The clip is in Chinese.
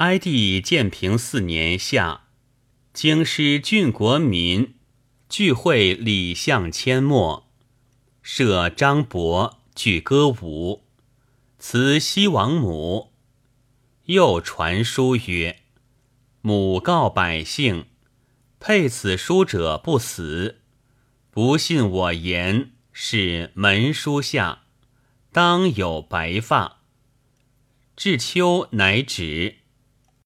哀帝建平四年夏，京师郡国民聚会礼相阡陌，设张伯具歌舞，辞西王母。又传书曰：“母告百姓，佩此书者不死。不信我言，是门书下，当有白发。”至秋乃止。